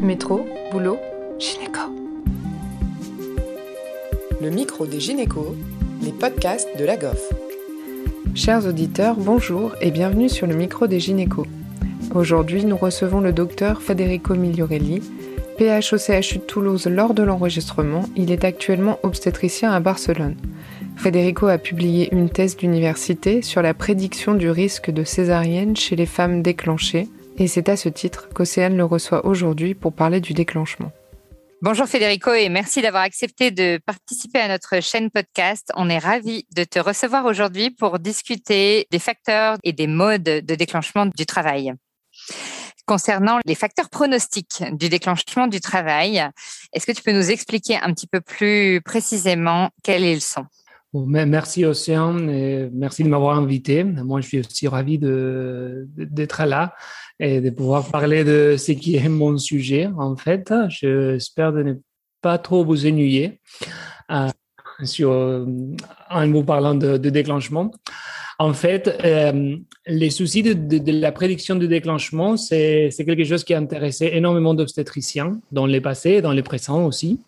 Métro, boulot, gynéco. Le micro des gynécos, les podcasts de la GOF. Chers auditeurs, bonjour et bienvenue sur le micro des gynécos. Aujourd'hui, nous recevons le docteur Federico Migliorelli, PH au CHU de Toulouse lors de l'enregistrement. Il est actuellement obstétricien à Barcelone. Federico a publié une thèse d'université sur la prédiction du risque de césarienne chez les femmes déclenchées, et c'est à ce titre qu'Océane le reçoit aujourd'hui pour parler du déclenchement. Bonjour Federico et merci d'avoir accepté de participer à notre chaîne podcast. On est ravis de te recevoir aujourd'hui pour discuter des facteurs et des modes de déclenchement du travail. Concernant les facteurs pronostiques du déclenchement du travail, est-ce que tu peux nous expliquer un petit peu plus précisément quels ils sont? Merci Océane et merci de m'avoir invité. Moi, je suis aussi ravi d'être là et de pouvoir parler de ce qui est mon sujet. En fait, j'espère de ne pas trop vous ennuyer euh, sur, en vous parlant de, déclenchement. En fait, euh, les soucis de, la prédiction du déclenchement, c'est quelque chose qui a intéressé énormément d'obstétriciens dans les passés et dans les présents aussi.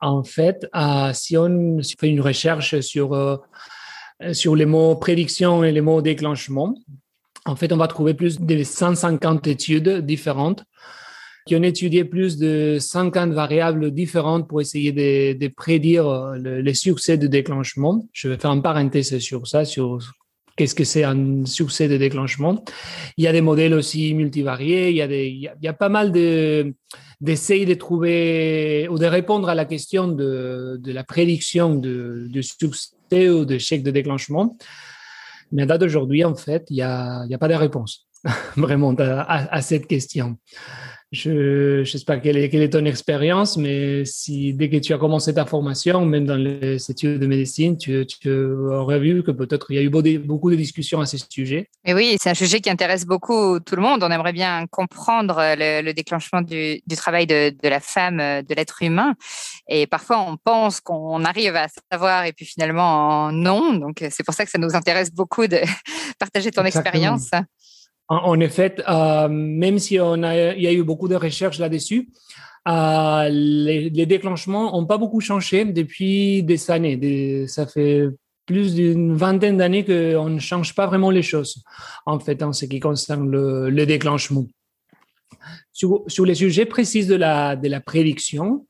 En fait, euh, si on fait une recherche sur, euh, sur les mots prédiction et les mots déclenchement, en fait, on va trouver plus de 150 études différentes qui ont étudié plus de 50 variables différentes pour essayer de, prédire le, succès du déclenchement. Je vais faire une parenthèse sur ça, sur qu'est-ce que c'est un succès de déclenchement. Il y a des modèles aussi multivariés, il y a, pas mal de, d'essayer de trouver ou de répondre à la question de, de la prédiction de, de succès ou d'échec de déclenchement. Mais à date d'aujourd'hui, en fait, il n'y a, pas de réponse vraiment à cette question. Je ne sais pas quelle est, quelle est ton expérience, mais si dès que tu as commencé ta formation, même dans les études de médecine, tu, tu aurais vu que peut-être il y a eu beaucoup de discussions à ce sujet. Et oui, c'est un sujet qui intéresse beaucoup tout le monde. On aimerait bien comprendre le, déclenchement du, du travail de, de, la femme, de l'être humain. Et parfois, on pense qu'on arrive à savoir et puis finalement, non. Donc, c'est pour ça que ça nous intéresse beaucoup de partager ton expérience. En, effet, euh, même si on a, il y a eu beaucoup de recherches là-dessus, euh, les, déclenchements n'ont pas beaucoup changé depuis des années. ça fait plus d'une vingtaine d'années qu'on ne change pas vraiment les choses, en fait, en ce qui concerne le, déclenchement. Sur, les sujets précis de la, de la prédiction,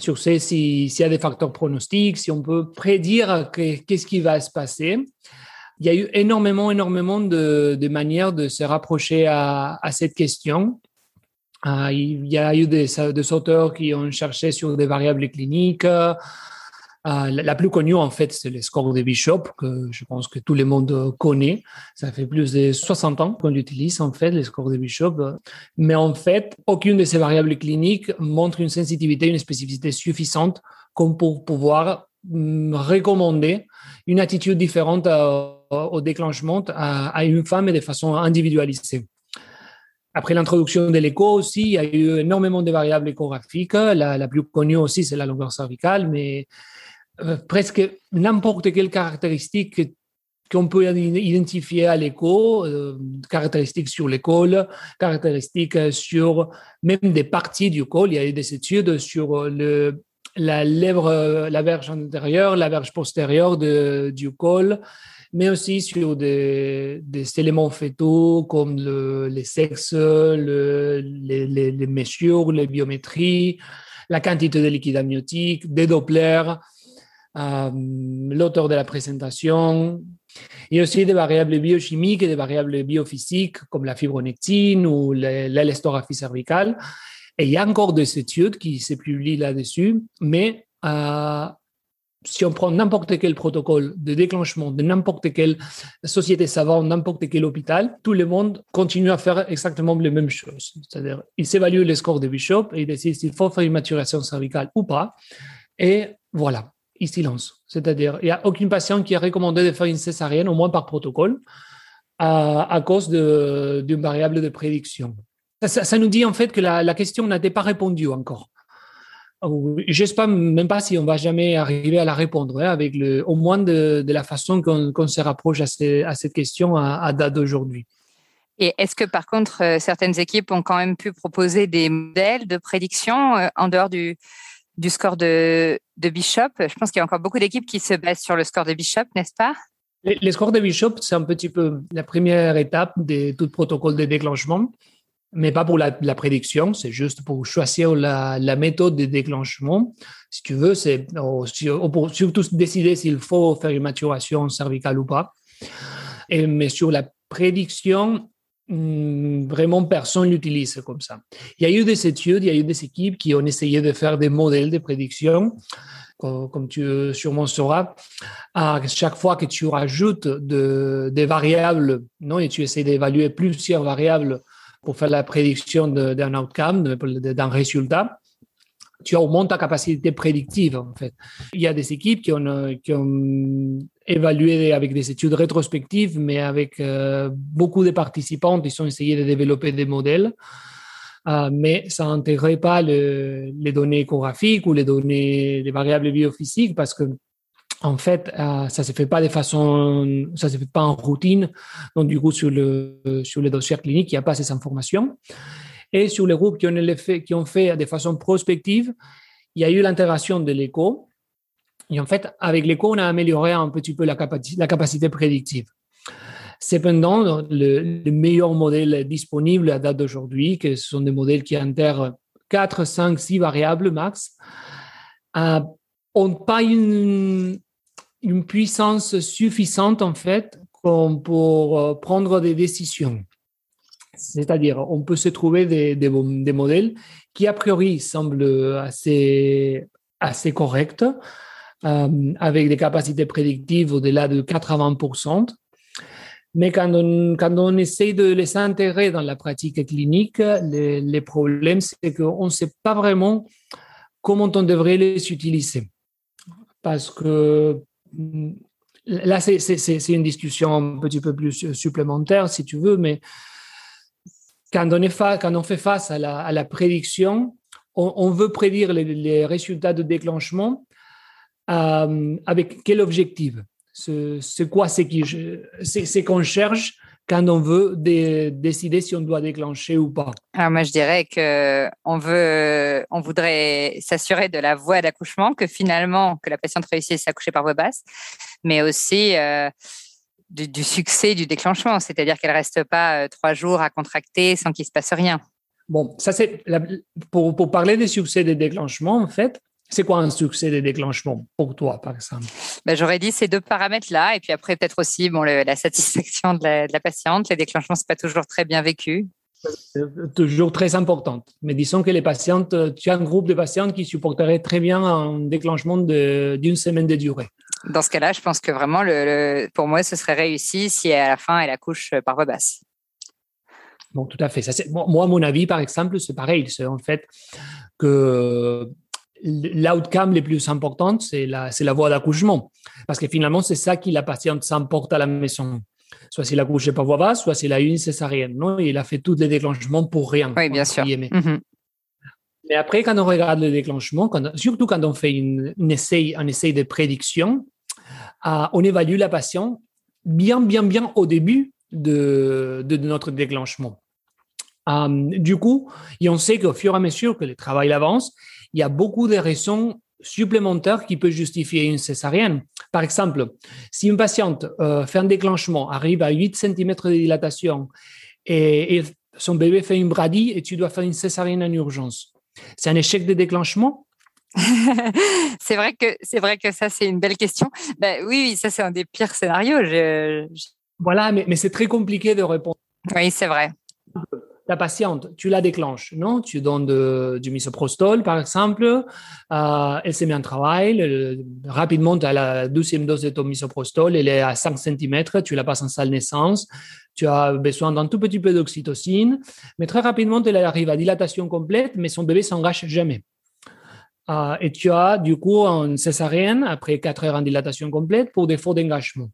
sur s'il y a des facteurs pronostiques, si on peut prédire qu'est-ce qui va se passer, il y a eu énormément, énormément de, de manières de se rapprocher à, à cette question. Euh, il y a eu des, des, auteurs qui ont cherché sur des variables cliniques. Euh, la, plus connue, en fait, c'est le score de Bishop, que je pense que tout le monde connaît. Ça fait plus de 60 ans qu'on utilise, en fait, le score de Bishop. Mais en fait, aucune de ces variables cliniques montre une sensibilité, une spécificité suffisante comme pour pouvoir mm, recommander une attitude différente à, au déclenchement à, une femme de façon individualisée. Après l'introduction de l'écho aussi, il y a eu énormément de variables échographiques. La, plus connue aussi, c'est la longueur cervicale, mais euh, presque n'importe quelle caractéristique qu'on peut identifier à l'écho, euh, caractéristiques sur l'école, caractéristiques sur même des parties du col. Il y a eu des études sur le, la lèvre, la verge antérieure, la verge postérieure du col, mais aussi sur des, éléments fétaux comme le, les sexes, le, les, mesures, les biométries, la quantité de liquide amniotique, des Doppler, euh, l'auteur de la présentation, et aussi des variables biochimiques et des variables biophysiques comme la fibronectine ou l'élestographie cervicale. Et il y a encore des études qui se publient là-dessus, mais euh, si on prend n'importe quel protocole de déclenchement de n'importe quelle société savante, n'importe quel hôpital, tout le monde continue à faire exactement les mêmes choses. C'est-à-dire, il s'évalue les scores de Bishop et il décide s'il faut faire une maturation cervicale ou pas. Et voilà, il se lance. C'est-à-dire, il n'y a aucune patiente qui a recommandé de faire une césarienne, au moins par protocole, à, cause d'une variable de prédiction. Ça, nous dit en fait que la, la question n'a pas répondu encore. J'espère même pas si on va jamais arriver à la répondre, hein, avec le, au moins de, de la façon qu'on se rapproche à, à, cette question à, à date d'aujourd'hui. Et est-ce que par contre, euh, certaines équipes ont quand même pu proposer des modèles de prédiction euh, en dehors du, du score de, de Bishop? Je pense qu'il y a encore beaucoup d'équipes qui se basent sur le score de Bishop, n'est-ce pas? Les, scores de Bishop, c'est un petit peu la première étape de tout protocole de déclenchement, mais pas pour la, prédiction, c'est juste pour choisir la, méthode de déclenchement. Si tu veux, c'est pour surtout décider s'il faut faire une maturation cervicale ou pas. Et, mais sur la prédiction, hmm, vraiment personne l'utilise comme ça. Il y a eu des études, il y a eu des équipes qui ont essayé de faire des modèles de prédiction comme tu sûrement sauras, à chaque fois que tu rajoutes de, des variables, non, et tu essaies d'évaluer plusieurs variables pour faire la prédiction d'un outcome, d'un résultat, tu augmentes ta capacité prédictive, en fait. Il y a des équipes qui ont, qui ont évalué avec des études rétrospectives, mais avec euh, beaucoup de participants, ils ont essayé de développer des modèles euh, mais ça n'intégrait pas les données échographiques ou les données, les variables biophysiques parce que en fait, euh, ça se fait pas de façon, ça se fait pas en routine. Donc, du coup, sur le, sur les dossiers cliniques, il n'y a pas ces informations. Et sur les groupes qui ont, fait, qui ont fait de façon prospective, il y a eu l'intégration de l'écho. Et en fait, avec l'écho, on a amélioré un petit peu la, capacité, la capacité prédictive. Cependant, le, meilleur modèle disponible à date d'aujourd'hui, que ce sont des modèles qui intègrent 4, 5, 6 variables max, euh, n'ont pas une, une, puissance suffisante en fait pour euh, prendre des décisions. C'est-à-dire, on peut se trouver des, modèles qui, a priori, semblent assez, corrects, euh, avec des capacités prédictives au-delà de 80%, mais quand on, quand on essaie de les intégrer dans la pratique clinique, les, les problèmes, c'est qu'on ne sait pas vraiment comment on devrait les utiliser. Parce que là, c'est une discussion un petit peu plus supplémentaire, si tu veux, mais quand on, fait face à la, prédiction, on, veut prédire les, les, résultats de déclenchement euh, avec quel objectif? C'est quoi c'est qu'on cherche quand on veut décider si on doit déclencher ou pas Alors moi je dirais que on veut, on voudrait s'assurer de la voie d'accouchement, que finalement que la patiente réussisse à accoucher par voie basse, mais aussi euh, du, succès du déclenchement, c'est-à-dire qu'elle reste pas euh, trois jours à contracter sans qu'il se passe rien. Bon, ça c'est pour, pour parler des succès des déclenchements en fait. C'est quoi un succès des déclenchements pour toi, par exemple? Ben, J'aurais dit ces deux paramètres-là, et puis après peut-être aussi bon, la satisfaction de la, patiente. Les déclenchements, c'est pas toujours très bien vécu. Toujours très importante. Mais disons que les patientes, tu as un groupe de patientes qui supporteraient très bien un déclenchement d'une semaine de durée. Dans ce cas-là, je pense que vraiment, le, pour moi, ce serait réussi si à la fin, elle accouche par voie basse. Bon, tout à fait. Ça, moi, mon avis, par exemple, c'est pareil. C'est en fait que l'outcome le plus important, c'est la, c'est la voie d'accouchement. Parce que finalement, c'est ça qui la patiente s'emporte à la maison. Soit s'il a couché par voie basse, soit s'il a eu une césarienne. Non? Il a fait tous les déclenchements pour rien. Oui, bien sûr. Mhm. Mais après, quand on regarde le déclenchement, surtout quand on fait une, essai, un essai de prédiction, euh, on évalue la patiente bien, bien, bien au début de, de, notre déclenchement. Euh, du coup, et on sait qu'au fur et à mesure que le travail avance, il y a beaucoup de raisons supplémentaires qui peuvent justifier une césarienne. Par exemple, si une patiente euh, fait un déclenchement, arrive à 8 cm de dilatation et, son bébé fait une bradie et tu dois faire une césarienne en urgence, c'est un échec de déclenchement? C'est vrai que c'est vrai que ça c'est une belle question. Ben, oui, ça c'est un des pires scénarios. Voilà, mais, mais c'est très compliqué de répondre. Oui, c'est vrai ta patiente, tu la déclenches, non? Tu donnes du misoprostol, par exemple, euh, elle se met en travail, rapidement, tu as la deuxième dose de ton misoprostol, elle est à 5 cm, tu la passes en salle naissance, tu as besoin d'un tout petit peu d'oxytocine, mais très rapidement, elle arrive à dilatation complète, mais son bébé s'engage jamais. Euh, et tu as du coup une césarienne après 4 heures en dilatation complète pour défaut d'engagement.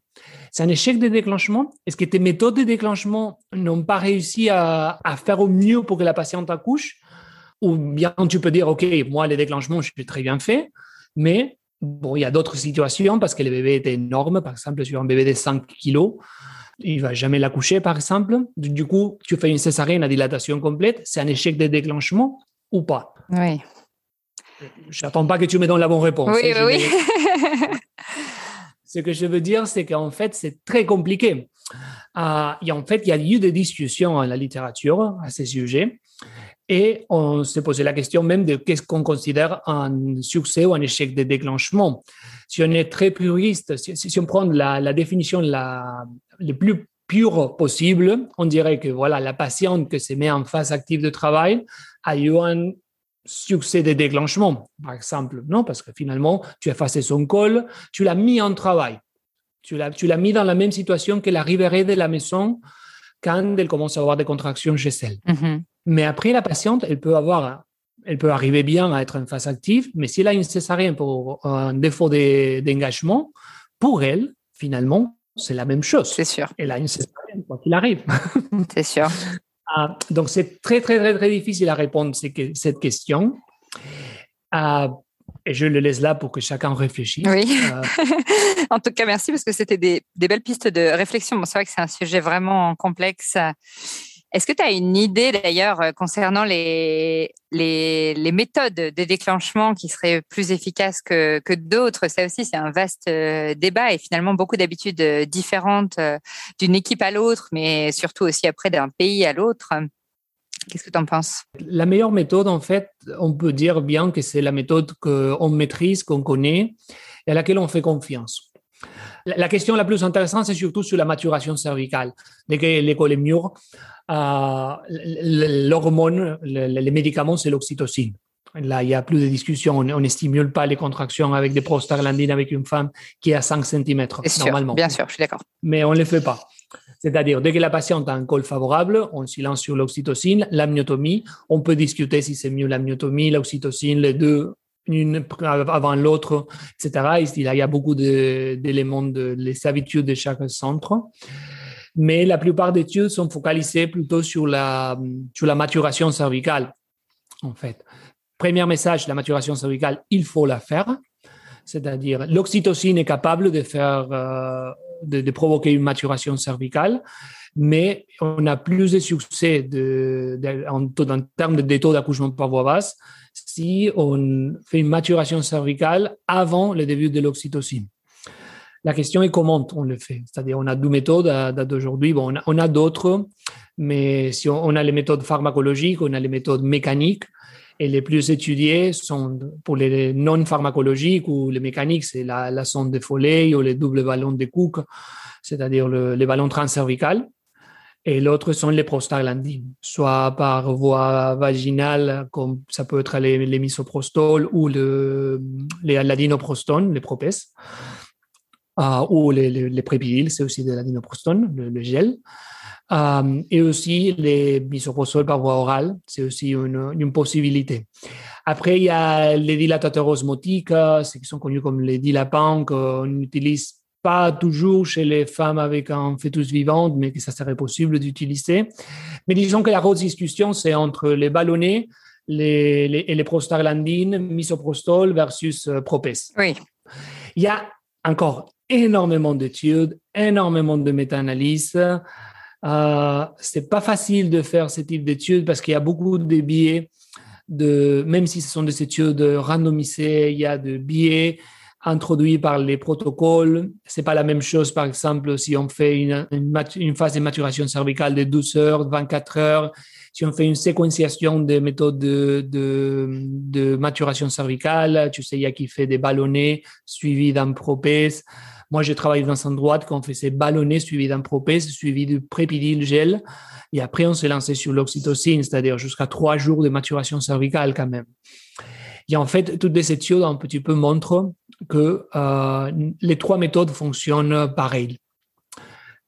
C'est un échec de déclenchement. Est-ce que tes méthodes de déclenchement n'ont pas réussi à, faire au mieux pour que la patiente accouche? Ou bien tu peux dire, OK, moi, les déclenchements, je l'ai très bien fait, mais bon, il y a d'autres situations parce que le bébé était énorme, par exemple sur un bébé de 5 kilos. il va jamais l'accoucher, par exemple. Du coup, tu fais une césarienne à dilatation complète, c'est un échec de déclenchement ou pas? Oui. Je n'attends pas que tu me donnes la bonne réponse. Oui, hein, oui. Ce que je veux dire, c'est qu'en fait, c'est très compliqué. Euh, et en fait, il y a eu des discussions dans la littérature à ce sujet. Et on s'est posé la question même de qu'est-ce qu'on considère un succès ou un échec de déclenchement. Si on est très puriste, si, si on prend la, la définition la, la plus pure possible, on dirait que voilà, la patiente qui se met en phase active de travail a eu un succès de déclenchement, par exemple. Non, parce que finalement, tu as effacé son col, tu l'as mis en travail. Tu l'as, tu l'as mis dans la même situation qu'elle arriverait de la maison quand elle commence à avoir des contractions chez elle. Mhm. Mais après, la patiente, elle peut avoir, elle peut arriver bien à être en phase active, mais si elle a une césarienne pour un défaut de- d'engagement, pour elle, finalement, c'est la même chose. C'est sûr, Elle a une césarienne, quoi qu'il arrive. c'est sûr. Ah, donc, c'est très, très, très, très difficile à répondre que- cette question. Ah, et je le laisse là pour que chacun réfléchisse. Oui. Euh, En tout cas, merci parce que c'était des, des belles pistes de réflexion. Bon, c'est vrai que c'est un sujet vraiment complexe. Est-ce que tu as une idée d'ailleurs euh, concernant les, les, méthodes de déclenchement qui seraient plus efficaces que, que d'autres? Ça aussi, c'est un vaste euh, débat et finalement beaucoup d'habitudes euh, différentes d'une équipe à l'autre, mais surtout aussi après d'un pays à l'autre. Qu'est-ce que tu en penses? La meilleure méthode, en fait, on peut dire bien que c'est la méthode qu'on maîtrise, qu'on connaît et à laquelle on fait confiance. La question la plus intéressante, c'est surtout sur la maturation cervicale. Dès que l'école est mûre, euh, l'hormone, le- le- les médicaments, c'est l'oxytocine. Là, il n'y a plus de discussion. On ne stimule pas les contractions avec des prostaglandines avec une femme qui est à 5 cm, sûr, normalement bien sûr, je suis d'accord. mais on ne le fait pas. C'est-à-dire, dès que la patiente a un col favorable, on silence sur l'oxytocine, l'amyotomie. On peut discuter si c'est mieux l'amyotomie, l'oxytocine, les deux, une avant l'autre, etc. Il y a beaucoup d'éléments de les habitudes de chaque centre. Mais la plupart des études sont focalisées plutôt sur la, sur la maturation cervicale, en fait. Premier message, la maturation cervicale, il faut la faire. C'est-à-dire, l'oxytocine est capable de faire, euh, de provoquer une maturation cervicale, mais on a plus de succès de, de- en, en termes de, taux d'accouchement par voie basse si on fait une maturation cervicale avant le début de l'oxytocine. La question est comment on le fait. C'est-à-dire, on a deux méthodes d'aujourd'hui. Bon, on a, d'autres, mais si on, a les méthodes pharmacologiques, on a les méthodes mécaniques, et les plus étudiées sont pour les non pharmacologiques ou les mécaniques, c'est la, sonde de Foley ou les doubles ballons de Cook, c'est-à-dire le- les ballons transcervicales. Et l'autre sont les prostaglandines, soit par voie vaginale, comme ça peut être les, les misoprostol ou le, les ladinoprostone, les propès, euh, ou les, les, c'est aussi de l'adinoprostone, le, le gel. Euh, et aussi les misoprostol par voie orale, c'est aussi une, une possibilité. Après, il y a les dilatateurs osmotiques, ceux qui sont connus comme les dilapans, qu'on n'utilise pas toujours chez les femmes avec un fœtus vivant, mais que ça serait possible d'utiliser. Mais disons que la grosse discussion, c'est entre les ballonnets les, les, et les prostaglandines, misoprostol versus euh, propès. Oui, Il y a encore énormément d'études, énormément de méta-analyses. Euh, c'est pas facile de faire ce type d'études parce qu'il y a beaucoup de biais, de, même si ce sont des études randomisées, il y a des biais introduits par les protocoles. C'est pas la même chose, par exemple, si on fait une, phase de maturation cervicale de 12 heures, 24 heures, si on fait une séquenciation des méthodes de, maturation cervicale, tu sais, il y a qui fait des ballonnets suivis d'un propès. Moi, j'ai travaillé dans un droit quand on faisait ballonner suivi d'un propès, suivi du prépidil gel. Et après, on s'est lancé sur l'oxytocine, c'est-à-dire jusqu'à trois jours de maturation cervicale quand même. Et en fait, toutes les études un petit peu montrent que euh, les trois méthodes fonctionnent pareil.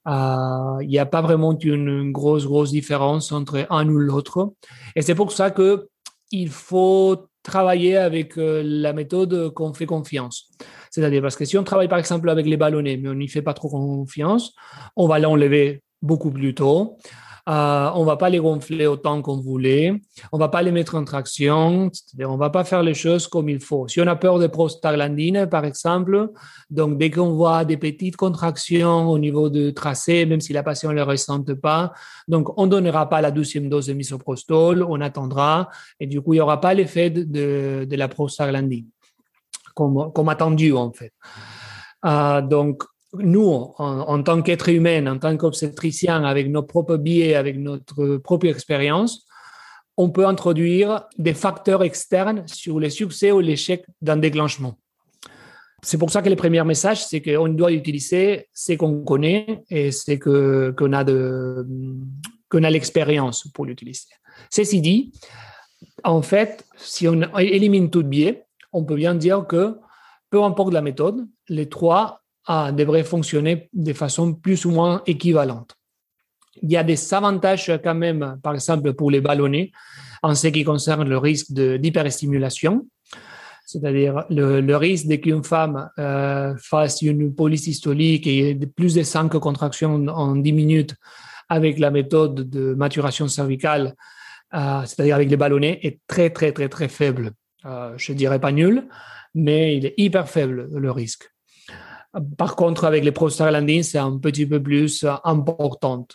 Euh, Il n'y a pas vraiment une grosse, grosse différence entre un ou l'autre. Et c'est pour ça que il faut travailler avec euh, la méthode qu'on fait confiance. C'est-à-dire parce que si on travaille par exemple avec les ballonnets, mais on n'y fait pas trop confiance, on va l'enlever beaucoup plus tôt. Euh, on va pas les gonfler autant qu'on voulait. On va pas les mettre en traction. On va pas faire les choses comme il faut. Si on a peur de prostaglandine, par exemple, donc dès qu'on voit des petites contractions au niveau du tracé, même si la patiente ne le ressente pas, donc on donnera pas la douzième dose de misoprostol, on attendra et du coup il y aura pas l'effet de, de la prostaglandine comme, comme attendu en fait. Euh, donc nous, en, tant qu'être humain, en tant qu'obstétricien, avec nos propres biais, avec notre propre expérience, on peut introduire des facteurs externes sur le succès ou l'échec d'un déclenchement. C'est pour ça que le premier message, c'est qu'on doit utiliser ce qu'on connaît et ce qu'on a de, qu'on a l'expérience pour l'utiliser. Ceci dit, en fait, si on élimine tout biais, on peut bien dire que peu importe la méthode, les trois devrait fonctionner de façon plus ou moins équivalente. Il y a des avantages quand même, par exemple pour les ballonnés, en ce qui concerne le risque d'hyperstimulation, c'est-à-dire le, risque de qu'une femme euh, fasse une police hystolique et plus de 5 contractions en 10 minutes avec la méthode de maturation cervicale, euh, c'est-à-dire avec les ballonnets, est très, très, très, très faible. Euh, je ne dirais pas nul, mais il est hyper faible, le risque. Par contre, avec les prostaglandines, c'est un petit peu plus euh, importante.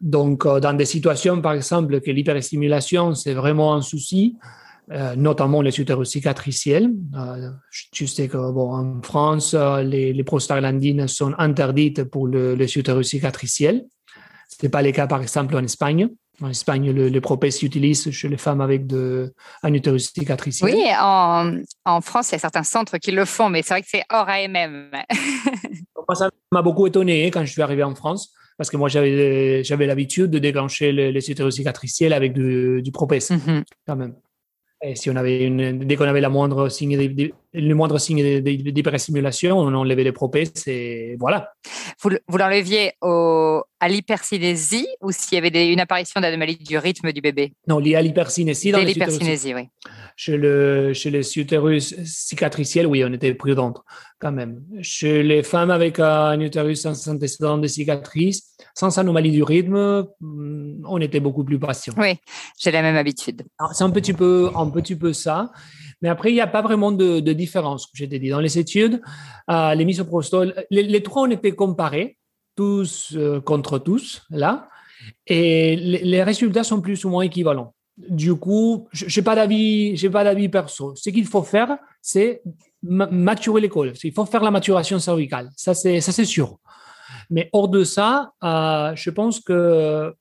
Donc, euh, dans des situations, par exemple, que l'hyperstimulation, c'est vraiment un souci, euh, notamment les utérus cicatriciels. je sais que, bon, en France, les, les prostaglandines sont interdites pour le, les utérus cicatriciels. Ce n'est pas le cas, par exemple, en Espagne. En Espagne, le, le propès s'utilise chez les femmes avec de, un utérus cicatriciel. Oui, en, en, France, il y a certains centres qui le font, mais c'est vrai que c'est hors AMM. moi, ça m'a beaucoup étonné quand je suis arrivé en France, parce que moi, j'avais l'habitude de déclencher les, les utérus cicatriciels avec du, du propès, mm-hmm. quand même. Et si on avait une, dès qu'on avait la moindre signe de, le moindre signe d'hyperstimulation, on enlevait les propès et voilà. Vous, vous l'enleviez à l'hypercinésie ou s'il y avait une apparition d'anomalie du rythme du bébé? Non, lié à l'hypercinésie. Dans l'hypercinésie, oui. Chez, le, chez les utérus cicatriciels, oui, on était prudente quand même. Chez les femmes avec un utérus sans antécédent de cicatrice, sans anomalie du rythme, mm, on était beaucoup plus patient. Oui, j'ai la même habitude. C'est un petit peu, un petit peu ça. Mais après, il n'y a pas vraiment de, différence, comme je t'ai dit. Dans les études, euh, les misoprostol, les, les, trois ont été comparés, tous euh, contre tous, là, et les, résultats sont plus ou moins équivalents. Du coup, je n'ai pas d'avis, j'ai pas d'avis perso. Ce qu'il faut faire, c'est maturer l'école. Il faut faire la maturation cervicale. Ça, c'est, ça, c'est sûr. Mais hors de ça, euh, je pense que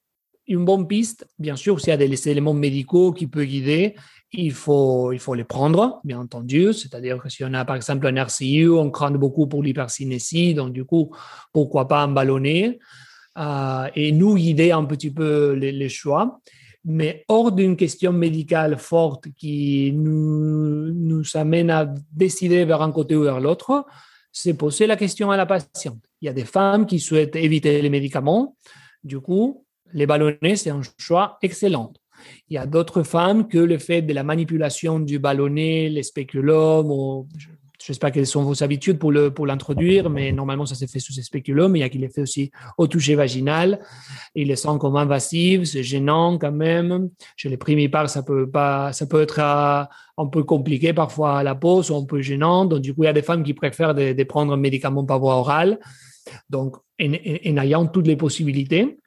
une bonne piste, bien sûr, s'il y a des éléments médicaux qui peuvent guider, il faut, il faut les prendre, bien entendu. C'est-à-dire que si on a par exemple un RCU, on craint beaucoup pour l'hypercinésie, donc du coup, pourquoi pas un ballonné euh, et nous guider un petit peu les, choix. Mais hors d'une question médicale forte qui nous, amène à décider vers un côté ou vers l'autre, c'est poser la question à la patiente. Il y a des femmes qui souhaitent éviter les médicaments. Du coup, les ballonnets, c'est un choix excellent. Il y a d'autres femmes que le fait de la manipulation du ballonnet, les spéculums, je ne sais pas quelles sont vos habitudes pour, le, pour l'introduire, mais normalement, ça s'est fait sous ces spéculums. Il y a qui les fait aussi au toucher vaginal. Il les sent comme invasif, c'est gênant quand même. Chez les primipares, ça peut pas, ça peut être euh, un peu compliqué parfois à la ou un peu gênant. Donc, du coup, il y a des femmes qui préfèrent de, prendre un médicament par voie orale. Donc, en, en, ayant toutes les possibilités,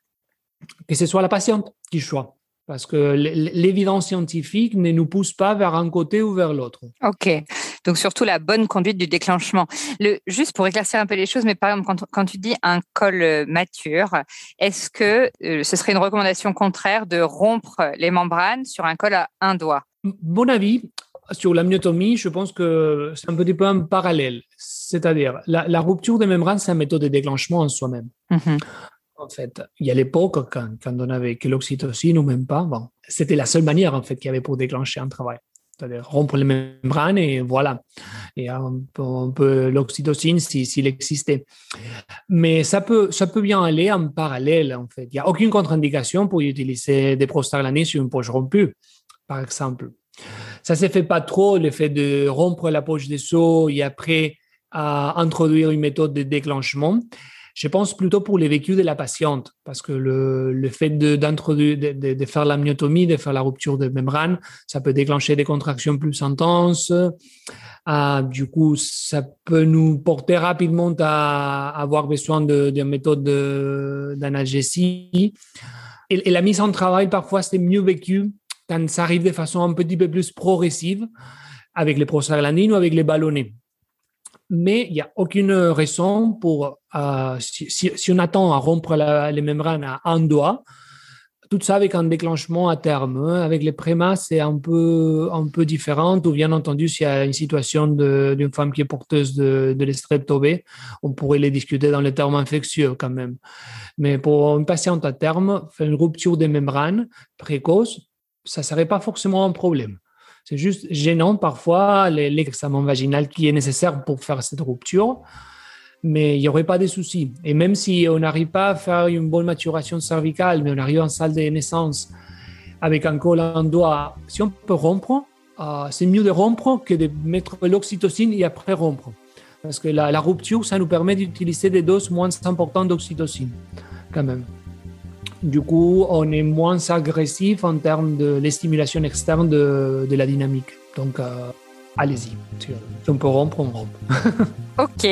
que ce soit la patiente qui choisit parce que l'évidence scientifique ne nous pousse pas vers un côté ou vers l'autre. OK. Donc, surtout la bonne conduite du déclenchement. Le, juste pour éclaircir un peu les choses, mais par exemple, quand, quand tu dis un col euh, mature, est-ce que euh, ce serait une recommandation contraire de rompre les membranes sur un col à un doigt? Mon avis, sur la myotomie, je pense que c'est un petit peu un parallèle. C'est-à-dire, la, rupture des membranes, c'est une méthode de déclenchement en soi-même. Mm-hmm. En fait, il y a l'époque, quand, quand on avait que l'oxytocine ou même pas, bon, c'était la seule manière en fait qu'il y avait pour déclencher un travail. C'est-à-dire rompre les membranes et voilà. Et un peu, l'oxytocine s'il existait. Mais ça peut, ça peut bien aller en parallèle en fait. Il n'y a aucune contre-indication pour utiliser des prostaglandines sur une poche rompue, par exemple. Ça ne se fait pas trop, le fait de rompre la poche des seaux et après à introduire une méthode de déclenchement Je pense plutôt pour les vécus de la patiente, parce que le, le fait d'introduire, de, de, de, faire l'amniotomie, de faire la rupture de membrane, ça peut déclencher des contractions plus intenses. Euh, du coup, ça peut nous porter rapidement à avoir besoin de, de méthodes d'analgésie. Et, et, la mise en travail, parfois, c'est mieux vécu quand ça arrive de façon un petit peu plus progressive avec les prostaglandines ou avec les ballonnés. Mais il n'y a aucune raison pour, euh, si, on attend à rompre la, les membranes à un doigt, tout ça avec un déclenchement à terme. Avec les prémas, c'est un peu, un peu différent. Ou bien entendu, s'il y a une situation d'une femme qui est porteuse de, de on pourrait les discuter dans les termes infectieux quand même. Mais pour une patiente à terme, faire une rupture des membranes précoce, ça ne serait pas forcément un problème. C'est juste gênant parfois l'examen vaginal qui est nécessaire pour faire cette rupture, mais il n'y aurait pas de soucis. Et même si on n'arrive pas à faire une bonne maturation cervicale, mais on arrive en salle de naissance avec un col en doigt, si on peut rompre, euh, c'est mieux de rompre que de mettre l'oxytocine et après rompre. Parce que la rupture, ça nous permet d'utiliser des doses moins importantes d'oxytocine, quand même. Du coup, on est moins agressif en termes de l'estimulation externe de, de, la dynamique. Donc, euh, allez-y. Si on peut rompre, on rompt. ok,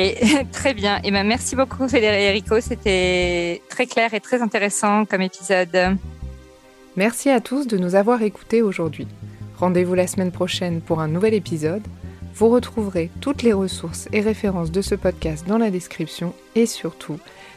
très bien. Et ben, merci beaucoup, Federico. C'était très clair et très intéressant comme épisode. Merci à tous de nous avoir écoutés aujourd'hui. Rendez-vous la semaine prochaine pour un nouvel épisode. Vous retrouverez toutes les ressources et références de ce podcast dans la description et surtout,